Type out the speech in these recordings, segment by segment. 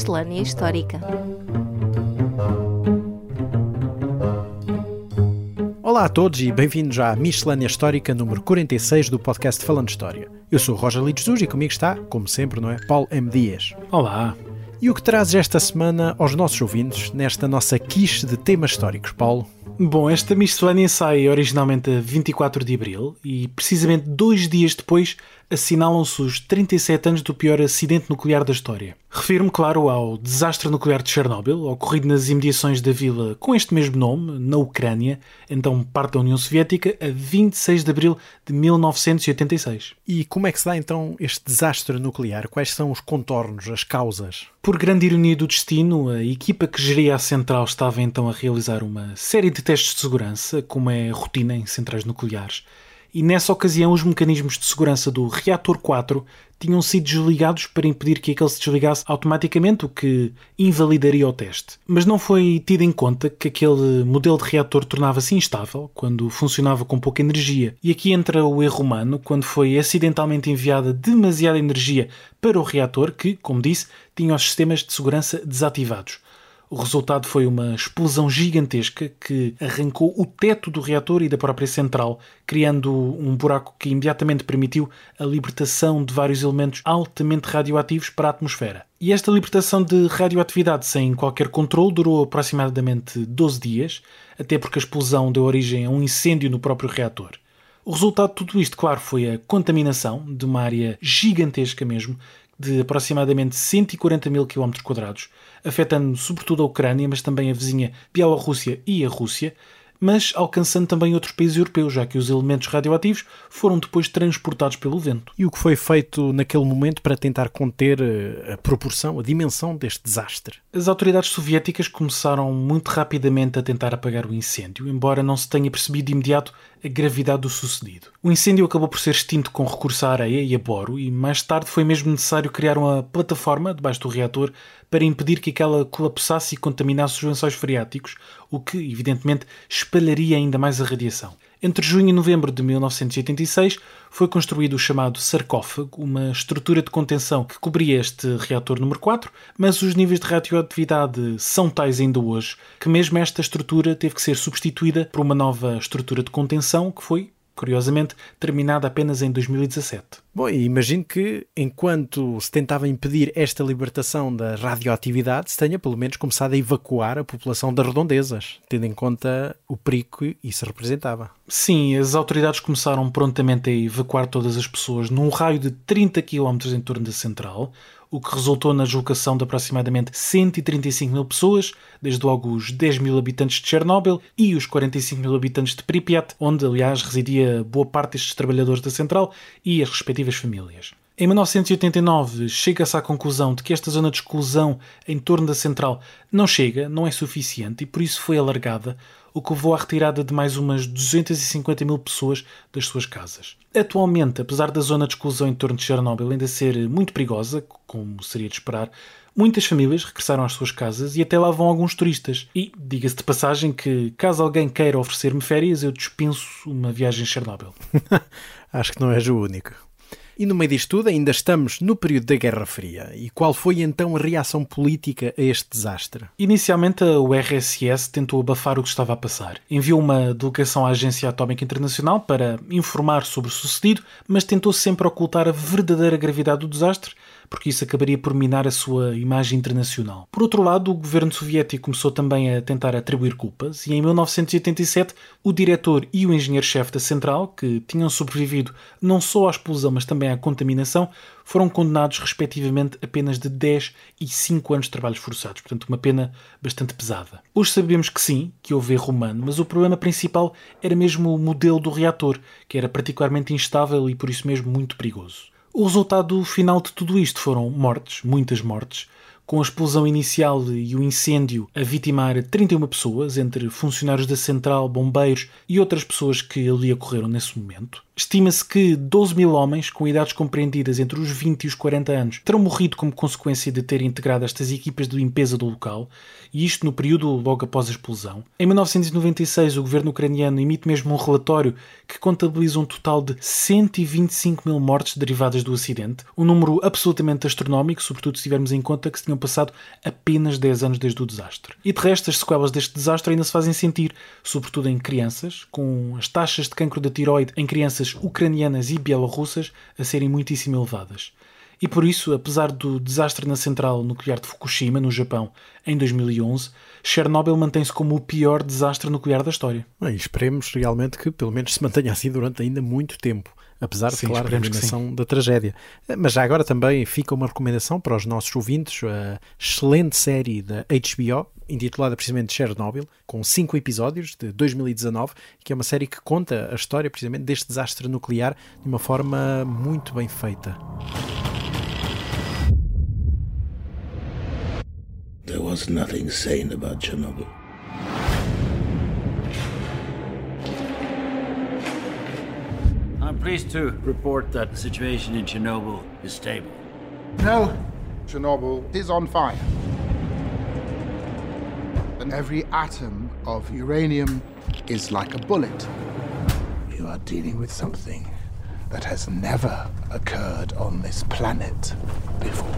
Miscelânea Histórica. Olá a todos e bem-vindos à Miscelânea Histórica número 46 do podcast Falando História. Eu sou o Roger Lides Jesus e comigo está, como sempre, não é? Paulo M. Dias. Olá. E o que trazes esta semana aos nossos ouvintes nesta nossa quiche de temas históricos, Paulo? Bom, esta miscelânea sai originalmente a 24 de abril e, precisamente dois dias depois, assinalam-se os 37 anos do pior acidente nuclear da história. Refiro-me, claro, ao desastre nuclear de Chernobyl, ocorrido nas imediações da vila com este mesmo nome, na Ucrânia, então parte da União Soviética, a 26 de abril de 1986. E como é que se dá então este desastre nuclear? Quais são os contornos, as causas? Por grande ironia do destino, a equipa que geria a central estava então a realizar uma série de testes de segurança, como é rotina em centrais nucleares e nessa ocasião os mecanismos de segurança do reator 4 tinham sido desligados para impedir que aquele se desligasse automaticamente, o que invalidaria o teste. Mas não foi tido em conta que aquele modelo de reator tornava-se instável quando funcionava com pouca energia. E aqui entra o erro humano, quando foi acidentalmente enviada demasiada energia para o reator que, como disse, tinha os sistemas de segurança desativados. O resultado foi uma explosão gigantesca que arrancou o teto do reator e da própria central, criando um buraco que imediatamente permitiu a libertação de vários elementos altamente radioativos para a atmosfera. E esta libertação de radioatividade sem qualquer controle durou aproximadamente 12 dias, até porque a explosão deu origem a um incêndio no próprio reator. O resultado de tudo isto, claro, foi a contaminação de uma área gigantesca mesmo, de aproximadamente 140 mil km, afetando sobretudo a Ucrânia, mas também a vizinha Bielorrússia e a Rússia, mas alcançando também outros países europeus, já que os elementos radioativos foram depois transportados pelo vento. E o que foi feito naquele momento para tentar conter eh, a proporção, a dimensão deste desastre? As autoridades soviéticas começaram muito rapidamente a tentar apagar o incêndio, embora não se tenha percebido de imediato a gravidade do sucedido. O incêndio acabou por ser extinto com recurso à areia e a boro, e mais tarde foi mesmo necessário criar uma plataforma debaixo do reator para impedir que aquela colapsasse e contaminasse os lençóis freáticos, o que, evidentemente, espalharia ainda mais a radiação. Entre junho e novembro de 1986 foi construído o chamado sarcófago, uma estrutura de contenção que cobria este reator número 4, mas os níveis de radioatividade são tais ainda hoje que mesmo esta estrutura teve que ser substituída por uma nova estrutura de contenção que foi curiosamente terminada apenas em 2017. Bom, e imagino que enquanto se tentava impedir esta libertação da radioatividade, se tenha pelo menos começado a evacuar a população das redondezas, tendo em conta o perigo que isso representava. Sim, as autoridades começaram prontamente a evacuar todas as pessoas num raio de 30 km em torno da central, o que resultou na deslocação de aproximadamente 135 mil pessoas, desde logo os 10 mil habitantes de Chernobyl e os 45 mil habitantes de Pripyat, onde, aliás, residia boa parte destes trabalhadores da central e as respectivas famílias. Em 1989, chega-se à conclusão de que esta zona de exclusão em torno da central não chega, não é suficiente e por isso foi alargada, o que levou à retirada de mais umas 250 mil pessoas das suas casas. Atualmente, apesar da zona de exclusão em torno de Chernobyl ainda ser muito perigosa, como seria de esperar, muitas famílias regressaram às suas casas e até lá vão alguns turistas. E diga-se de passagem que, caso alguém queira oferecer-me férias, eu dispenso uma viagem a Chernobyl. Acho que não és o único. E no meio disto tudo, ainda estamos no período da Guerra Fria. E qual foi então a reação política a este desastre? Inicialmente, o RSS tentou abafar o que estava a passar. Enviou uma delegação à Agência Atómica Internacional para informar sobre o sucedido, mas tentou sempre ocultar a verdadeira gravidade do desastre porque isso acabaria por minar a sua imagem internacional. Por outro lado, o governo soviético começou também a tentar atribuir culpas e em 1987 o diretor e o engenheiro-chefe da central, que tinham sobrevivido não só à explosão mas também à contaminação, foram condenados respectivamente apenas de 10 e 5 anos de trabalhos forçados, portanto uma pena bastante pesada. Hoje sabemos que sim, que houve erro humano, mas o problema principal era mesmo o modelo do reator, que era particularmente instável e por isso mesmo muito perigoso. O resultado final de tudo isto foram mortes, muitas mortes, com a explosão inicial e o incêndio a vitimar 31 pessoas, entre funcionários da central, bombeiros e outras pessoas que ali ocorreram nesse momento. Estima-se que 12 mil homens, com idades compreendidas entre os 20 e os 40 anos, terão morrido como consequência de terem integrado estas equipas de limpeza do local, e isto no período logo após a explosão. Em 1996, o governo ucraniano emite mesmo um relatório que contabiliza um total de 125 mil mortes derivadas do acidente, um número absolutamente astronómico, sobretudo se tivermos em conta que se tinham passado apenas 10 anos desde o desastre. E de resto, as sequelas deste desastre ainda se fazem sentir, sobretudo em crianças, com as taxas de cancro da tiroide em crianças ucranianas e bielorrussas a serem muitíssimo elevadas. E por isso, apesar do desastre na central nuclear de Fukushima, no Japão, em 2011, Chernobyl mantém-se como o pior desastre nuclear da história. E esperemos realmente que pelo menos se mantenha assim durante ainda muito tempo apesar de, claro, a eliminação da tragédia. Mas já agora também fica uma recomendação para os nossos ouvintes, a excelente série da HBO, intitulada precisamente Chernobyl, com cinco episódios de 2019, que é uma série que conta a história precisamente deste desastre nuclear de uma forma muito bem feita. There was nothing sane about Chernobyl. Pleased to report that the situation in Chernobyl is stable. No, Chernobyl is on fire. And every atom of uranium is like a bullet. You are dealing with something that has never occurred on this planet before.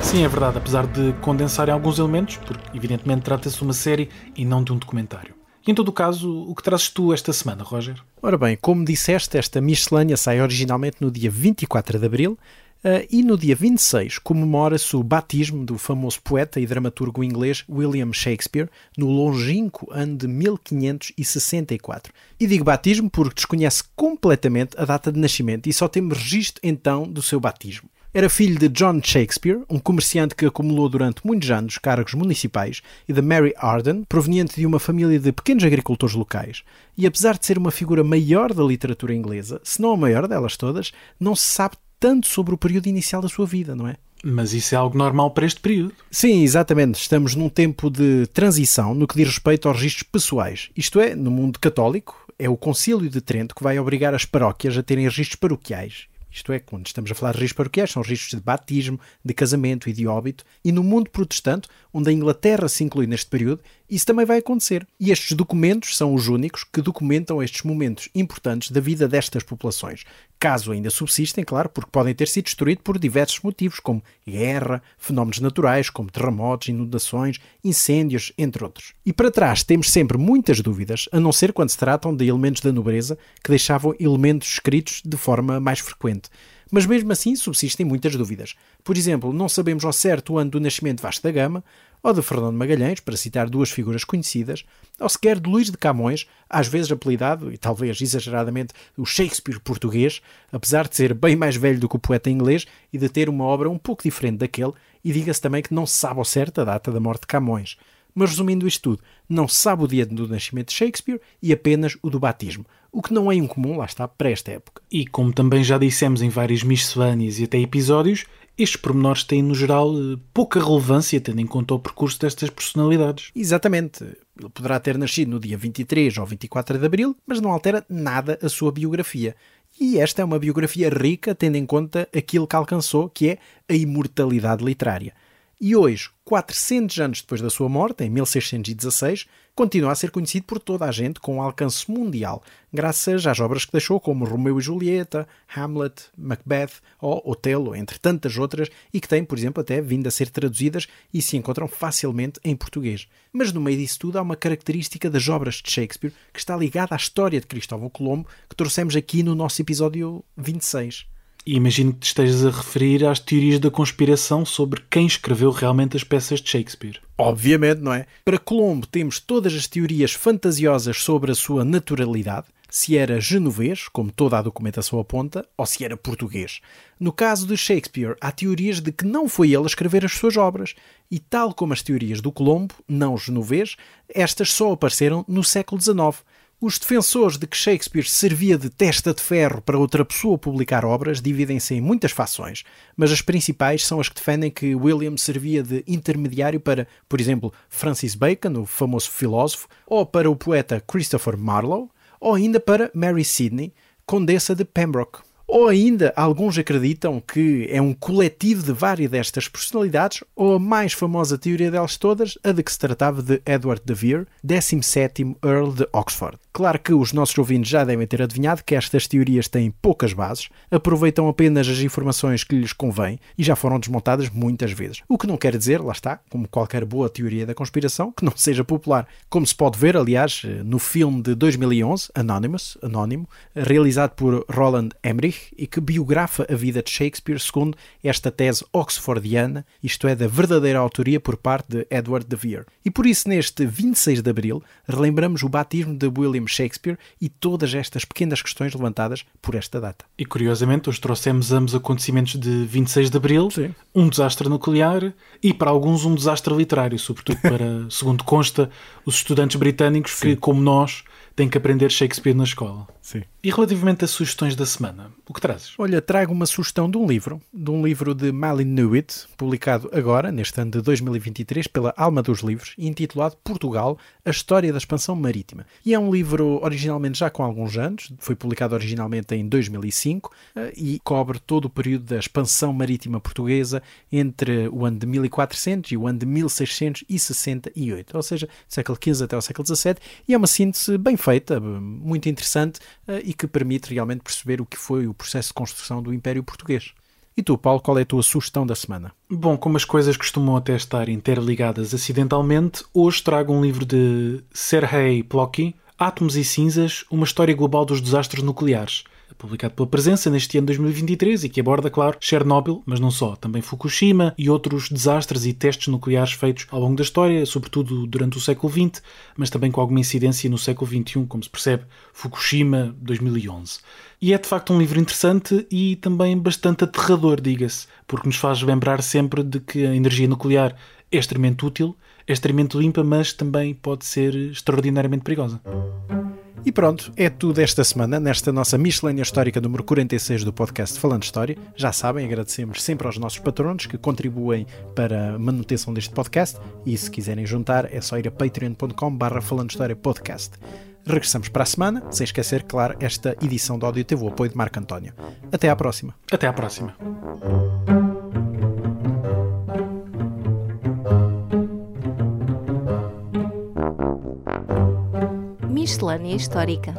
Sim, é verdade, apesar de condensarem alguns elementos, porque evidentemente trata-se de uma série e não de um documentário. E em todo o caso, o que trazes tu esta semana, Roger? Ora bem, como disseste, esta miscelânea sai originalmente no dia 24 de abril uh, e no dia 26 comemora-se o batismo do famoso poeta e dramaturgo inglês William Shakespeare no longínquo ano de 1564. E digo batismo porque desconhece completamente a data de nascimento e só temos registro então do seu batismo. Era filho de John Shakespeare, um comerciante que acumulou durante muitos anos cargos municipais, e de Mary Arden, proveniente de uma família de pequenos agricultores locais. E apesar de ser uma figura maior da literatura inglesa, se não a maior delas todas, não se sabe tanto sobre o período inicial da sua vida, não é? Mas isso é algo normal para este período. Sim, exatamente. Estamos num tempo de transição no que diz respeito aos registros pessoais. Isto é, no mundo católico, é o Concílio de Trento que vai obrigar as paróquias a terem registros paroquiais. Isto é, quando estamos a falar de registros paroquiais, são registros de batismo, de casamento e de óbito. E no mundo protestante, onde a Inglaterra se inclui neste período, isso também vai acontecer. E estes documentos são os únicos que documentam estes momentos importantes da vida destas populações. Caso ainda subsistem, claro, porque podem ter sido destruídos por diversos motivos, como guerra, fenómenos naturais, como terremotos, inundações, incêndios, entre outros. E para trás temos sempre muitas dúvidas, a não ser quando se tratam de elementos da nobreza que deixavam elementos escritos de forma mais frequente. Mas mesmo assim subsistem muitas dúvidas. Por exemplo, não sabemos ao certo o ano do nascimento de Vasco da Gama, ou de Fernando Magalhães, para citar duas figuras conhecidas, ou sequer de Luís de Camões, às vezes apelidado, e talvez exageradamente, o Shakespeare português, apesar de ser bem mais velho do que o poeta inglês e de ter uma obra um pouco diferente daquele, e diga-se também que não se sabe ao certo a data da morte de Camões. Mas resumindo isto tudo, não se sabe o dia do nascimento de Shakespeare e apenas o do batismo, o que não é incomum, lá está, para esta época. E como também já dissemos em várias miscelâneas e até episódios, estes pormenores têm, no geral, eh, pouca relevância, tendo em conta o percurso destas personalidades. Exatamente. Ele poderá ter nascido no dia 23 ou 24 de abril, mas não altera nada a sua biografia. E esta é uma biografia rica, tendo em conta aquilo que alcançou, que é a imortalidade literária. E hoje, 400 anos depois da sua morte, em 1616, continua a ser conhecido por toda a gente com alcance mundial, graças às obras que deixou, como Romeu e Julieta, Hamlet, Macbeth ou Otelo, entre tantas outras, e que têm, por exemplo, até vindo a ser traduzidas e se encontram facilmente em português. Mas no meio disso tudo há uma característica das obras de Shakespeare que está ligada à história de Cristóvão Colombo, que trouxemos aqui no nosso episódio 26. Imagino que te estejas a referir às teorias da conspiração sobre quem escreveu realmente as peças de Shakespeare. Obviamente, não é? Para Colombo temos todas as teorias fantasiosas sobre a sua naturalidade, se era genovês, como toda a documentação aponta, ou se era português. No caso de Shakespeare, há teorias de que não foi ele a escrever as suas obras, e tal como as teorias do Colombo, não genovês, estas só apareceram no século XIX. Os defensores de que Shakespeare servia de testa de ferro para outra pessoa publicar obras dividem-se em muitas fações, mas as principais são as que defendem que William servia de intermediário para, por exemplo, Francis Bacon, o famoso filósofo, ou para o poeta Christopher Marlowe, ou ainda para Mary Sidney, condessa de Pembroke. Ou ainda, alguns acreditam que é um coletivo de várias destas personalidades, ou a mais famosa teoria delas todas, a de que se tratava de Edward de Vere, 17º Earl de Oxford. Claro que os nossos ouvintes já devem ter adivinhado que estas teorias têm poucas bases, aproveitam apenas as informações que lhes convém e já foram desmontadas muitas vezes. O que não quer dizer, lá está, como qualquer boa teoria da conspiração, que não seja popular. Como se pode ver, aliás, no filme de 2011, Anonymous, Anónimo, realizado por Roland Emmerich e que biografa a vida de Shakespeare segundo esta tese oxfordiana, isto é, da verdadeira autoria por parte de Edward de Vere. E por isso, neste 26 de Abril, relembramos o batismo de William Shakespeare e todas estas pequenas questões levantadas por esta data. E curiosamente, hoje trouxemos ambos acontecimentos de 26 de Abril, Sim. um desastre nuclear e para alguns um desastre literário, sobretudo para, segundo consta, os estudantes britânicos Sim. que, como nós, têm que aprender Shakespeare na escola. Sim. E relativamente às sugestões da semana, o que trazes? Olha, trago uma sugestão de um livro, de um livro de Malin Newitt, publicado agora, neste ano de 2023, pela Alma dos Livros, intitulado Portugal, a História da Expansão Marítima. E é um livro originalmente já com alguns anos, foi publicado originalmente em 2005 eh, e cobre todo o período da expansão marítima portuguesa entre o ano de 1400 e o ano de 1668, ou seja, século XV até o século XVII, e é uma síntese bem feita, muito interessante eh, e que permite realmente perceber o que foi o processo de construção do Império Português. E tu, Paulo, qual é a tua sugestão da semana? Bom, como as coisas costumam até estar interligadas acidentalmente, hoje trago um livro de Sergei Plokhy, Átomos e Cinzas, uma história global dos desastres nucleares publicado pela Presença neste ano de 2023 e que aborda, claro, Chernobyl, mas não só, também Fukushima e outros desastres e testes nucleares feitos ao longo da história, sobretudo durante o século XX, mas também com alguma incidência no século XXI, como se percebe, Fukushima 2011. E é de facto um livro interessante e também bastante aterrador, diga-se, porque nos faz lembrar sempre de que a energia nuclear é extremamente útil, é extremamente limpa, mas também pode ser extraordinariamente perigosa. E pronto, é tudo esta semana, nesta nossa miscelânea histórica número 46 do podcast Falando História. Já sabem, agradecemos sempre aos nossos patronos que contribuem para a manutenção deste podcast e se quiserem juntar é só ir a patreon.com barra Falando História Podcast. Regressamos para a semana, sem esquecer, claro, esta edição do Áudio teve o apoio de Marco António. Até à próxima. Até à próxima. Miscelânea Histórica